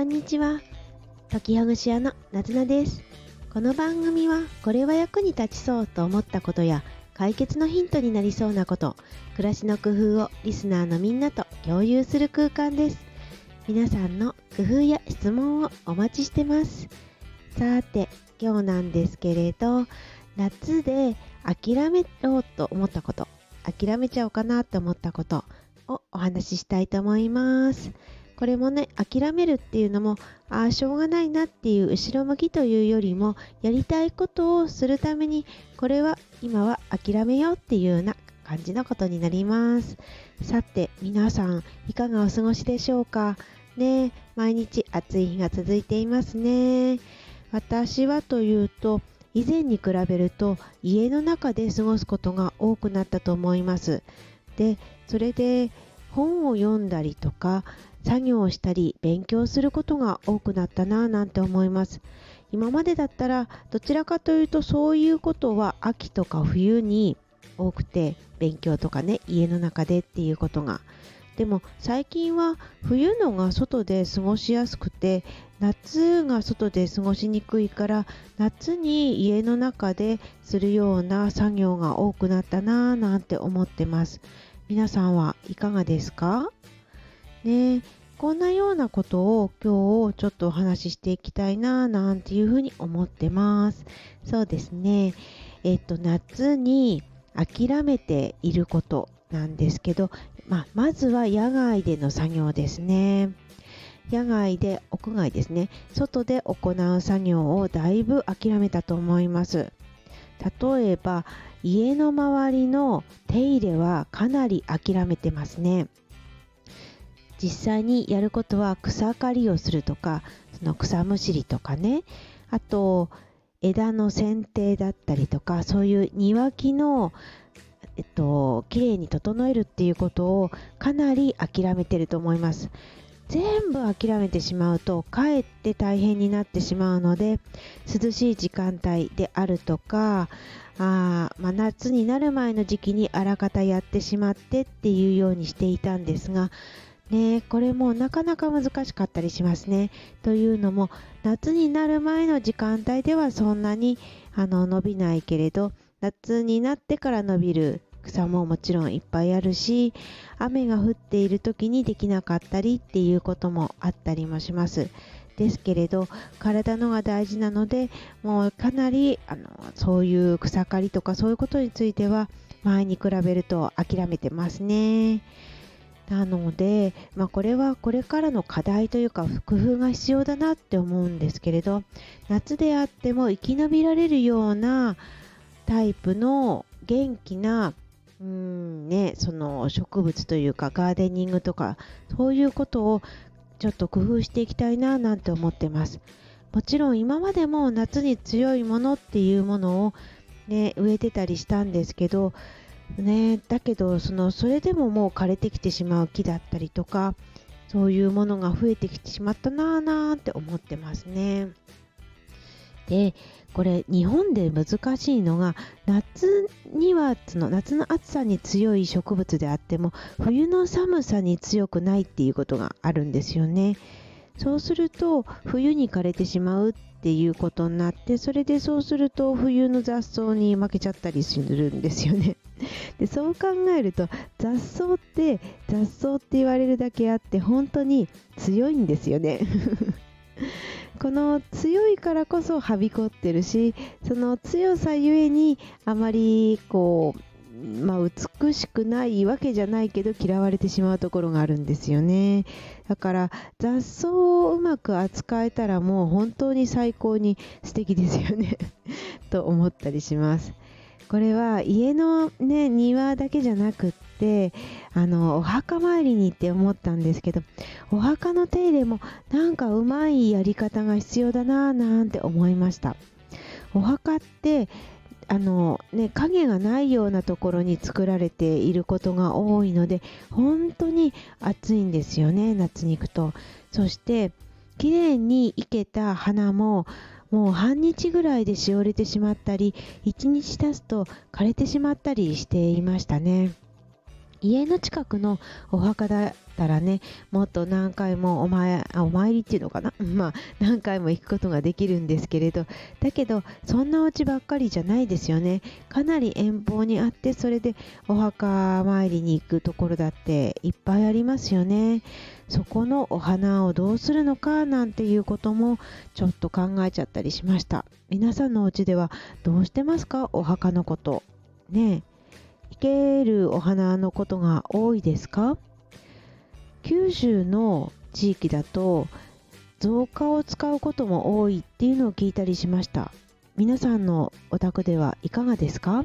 こんにちは。解きほぐし屋のなずなです。この番組は、これは役に立ちそうと思ったことや、解決のヒントになりそうなこと、暮らしの工夫をリスナーのみんなと共有する空間です。皆さんの工夫や質問をお待ちしてます。さて、今日なんですけれど、夏で諦めようと思ったこと、諦めちゃおうかなと思ったことをお話ししたいと思います。これもね、諦めるっていうのも、ああ、しょうがないなっていう後ろ向きというよりも、やりたいことをするために、これは今は諦めようっていうような感じのことになります。さて、皆さん、いかがお過ごしでしょうか？ね毎日暑い日が続いていますね。私はというと、以前に比べると家の中で過ごすことが多くなったと思います。で、それで本を読んだりとか、作業をしたり勉強することが多くなったなぁなんて思います。今までだったらどちらかというとそういうことは秋とか冬に多くて勉強とかね家の中でっていうことがでも最近は冬のが外で過ごしやすくて夏が外で過ごしにくいから夏に家の中でするような作業が多くなったなぁなんて思ってます皆さんはいかがですか？ねこんなようなことを今日ちょっとお話ししていきたいななんていうふうに思ってます。そうですね。えっと夏に諦めていることなんですけど、まあ、まずは野外での作業ですね。野外で屋外ですね。外で行う作業をだいぶ諦めたと思います。例えば家の周りの手入れはかなり諦めてますね。実際にやることは草刈りをするとかその草むしりとかね。あと枝の剪定だったりとかそういう庭木のえっと綺麗に整えるっていうことをかなり諦めてると思います。全部諦めてしまうとかえって大変になってしまうので涼しい時間帯であるとかあ、まあ、夏になる前の時期にあらかたやってしまってっていうようにしていたんですがねこれもなかなか難しかったりしますね。というのも夏になる前の時間帯ではそんなにあの伸びないけれど夏になってから伸びる草ももちろんいっぱいあるし雨が降っている時にできなかったりっていうこともあったりもします。ですけれど体のが大事なのでもうかなりあのそういう草刈りとかそういうことについては前に比べると諦めてますね。なので、まあ、これはこれからの課題というか工夫が必要だなって思うんですけれど夏であっても生き延びられるようなタイプの元気なうんね、その植物というかガーデニングとかそういうことをちょっと工夫していきたいななんて思ってますもちろん今までも夏に強いものっていうものを、ね、植えてたりしたんですけどね、だけどそのそれでももう枯れてきてしまう木だったりとかそういうものが増えてきてしまったなぁなーって思ってますね。でこれ日本で難しいのが夏にはその夏の暑さに強い植物であっても冬の寒さに強くないっていうことがあるんですよね。そうすると冬に枯れてしまうっていうことになってそれでそうすると冬の雑草に負けちゃったりするんですよね。でそう考えると雑草って雑草って言われるだけあって本当に強いんですよね。この強いからこそはびこってるしその強さゆえにあまりこう、まあ、美しくないわけじゃないけど嫌われてしまうところがあるんですよね。だから雑草をうまく扱えたらもう本当に最高に素敵ですよね。と思ったりします。これは家の、ね、庭だけじゃなくってあのお墓参りにって思ったんですけどお墓の手入れもなんかうまいやり方が必要だなぁなんて思いました。お墓ってあのね、影がないようなところに作られていることが多いので本当に暑いんですよね夏に行くと。そして綺麗に生けた花ももう半日ぐらいでしおれてしまったり1日経つと枯れてしまったりしていましたね家の近くのお墓だったらねもっと何回もお前お参りっていうのかな？まあ何回も行くことができるんですけれど。だけどそんなお家ばっかりじゃないですよね。かなり遠方にあってそれでお墓参りに行くところだっていっぱいありますよね。そこのお花をどうするのかなんていうこともちょっと考えちゃったりしました。皆さんのお家ではどうしてますか？お墓のこと。ね生けるお花のことが多いですか？九州の地域だと造花を使うことも多いっていうのを聞いたりしました。皆さんのお宅ではいかがですか？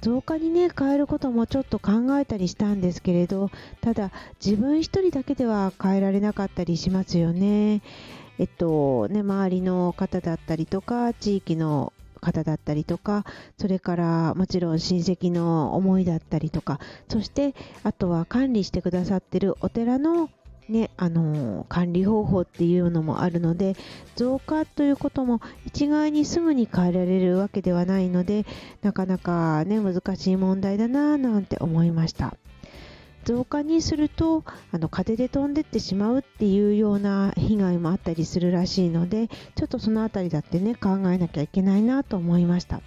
増加にね変えることもちょっと考えたりしたんですけれどただ自分一人だけでは変えられなかったりしますよね。えっとね周りの方だったりとか地域の方だったりとかそれからもちろん親戚の思いだったりとかそしてあとは管理してくださってるお寺のね、あのー、管理方法っていうのもあるので増加ということも一概にすぐに変えられるわけではないのでなかなかね難しい問題だななんて思いました。増加にするとあの風で飛んでってしまうっていうような被害もあったりするらしいのでちょっとその辺りだってね考えなきゃいけないなと思いました。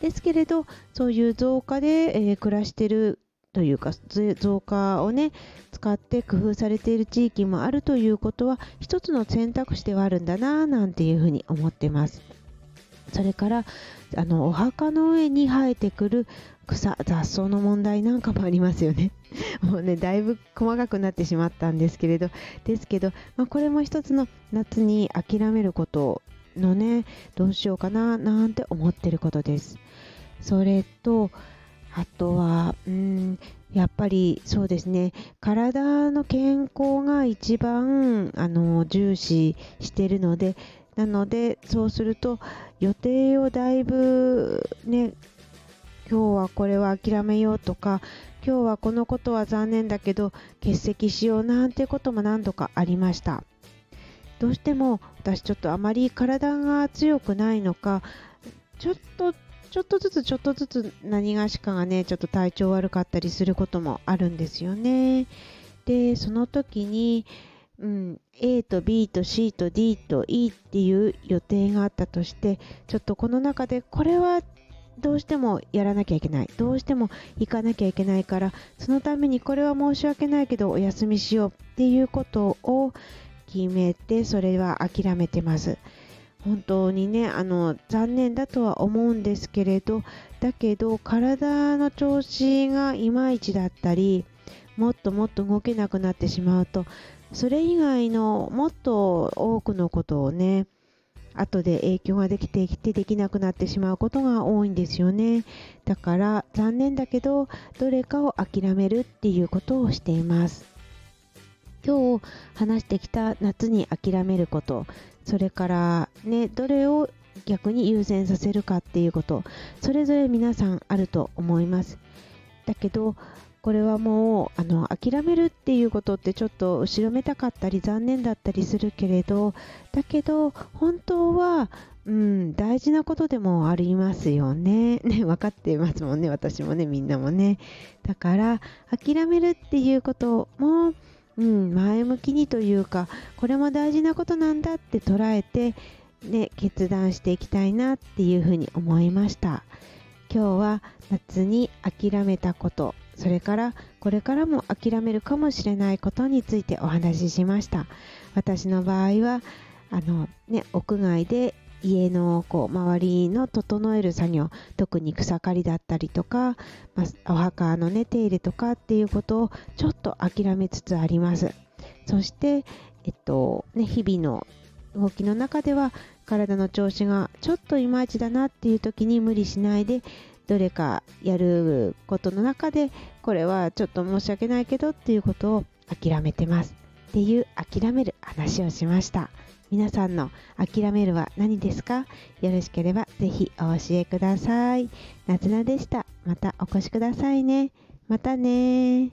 ですけれどそういう増加で、えー、暮らしてるというか増加をね使って工夫されている地域もあるということは一つの選択肢ではあるんだななんていうふうに思ってます。それからあのお墓の上に生えてくる草雑草の問題なんかもありますよね。もうねだいぶ細かくなってしまったんですけれどですけど、まあ、これも一つの夏に諦めることのねどうしようかななんて思ってることです。それとあとは、うん、やっぱりそうですね、体の健康が一番あの重視してるので、なので、そうすると予定をだいぶね、今日はこれは諦めようとか、今日はこのことは残念だけど欠席しようなんてことも何度かありました。どうしても私ちょっとあまり体が強くないのか、ちょっとちょっとずつちょっとずつ何がしかがねちょっと体調悪かったりすることもあるんですよねでその時に、うん、A と B と C と D と E っていう予定があったとしてちょっとこの中でこれはどうしてもやらなきゃいけない。どうしても行かなきゃいけないからそのためにこれは申し訳ないけどお休みしようっていうことを決めてそれは諦めてます。本当にねあの残念だとは思うんですけれどだけど体の調子がいまいちだったりもっともっと動けなくなってしまうとそれ以外のもっと多くのことをね後で影響ができてきてできなくなってしまうことが多いんですよね。だから残念だけどどれかを諦めるっていうことをしています。今日話してきた夏に諦めること。それからねどれを逆に優先させるかっていうこと。それぞれ皆さんあると思います。だけどこれはもうあの諦めるっていうことってちょっと後ろめたかったり残念だったりするけれどだけど本当はうん、大事なことでもありますよね。ね、分かってますもんね、私もね、みんなもね。だから、諦めるっていうことも、うん、前向きにというかこれも大事なことなんだって捉えて、ね、決断していきたいなっていうふうに思いました今日は夏に諦めたことそれからこれからも諦めるかもしれないことについてお話ししました。私の場合はあの、ね、屋外で家のこう周りの整える作業特に草刈りだったりとか、まあ、お墓のね手入れとかっていうことをちょっと諦めつつあります。そして、えっとね、日々の動きの中では体の調子がちょっといまいちだなっていう時に無理しないでどれかやることの中でこれはちょっと申し訳ないけどっていうことを諦めてますっていう諦める話をしました。皆さんの諦めるは何ですか？よろしければぜひお教えください。夏菜でした。またお越しくださいね。またね